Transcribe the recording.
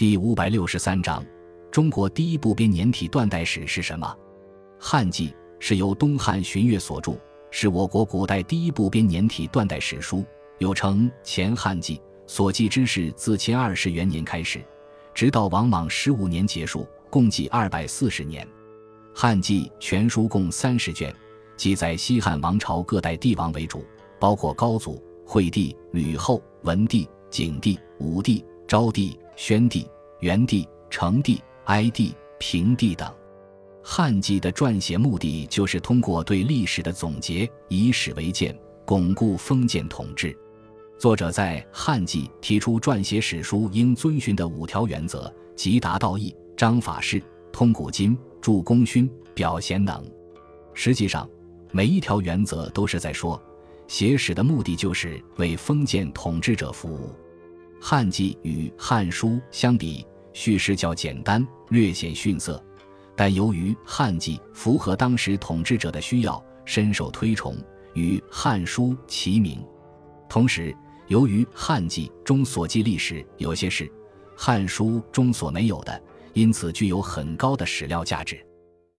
第五百六十三章：中国第一部编年体断代史是什么？《汉纪》是由东汉荀悦所著，是我国古代第一部编年体断代史书，又称《前汉纪》。所记之事自乾二十元年开始，直到王莽十五年结束，共计二百四十年。《汉纪》全书共三十卷，记载西汉王朝各代帝王为主，包括高祖、惠帝、吕后、文帝、景帝、武帝、昭帝。宣帝、元帝、成帝、哀帝、平帝等，《汉纪》的撰写目的就是通过对历史的总结，以史为鉴，巩固封建统治。作者在《汉纪》提出撰写史书应遵循的五条原则，即达道义、章法事、通古今、著功勋、表贤能。实际上，每一条原则都是在说，写史的目的就是为封建统治者服务。《汉纪》与《汉书》相比，叙事较简单，略显逊色。但由于《汉纪》符合当时统治者的需要，深受推崇，与《汉书》齐名。同时，由于《汉纪》中所记历史有些是《汉书》中所没有的，因此具有很高的史料价值。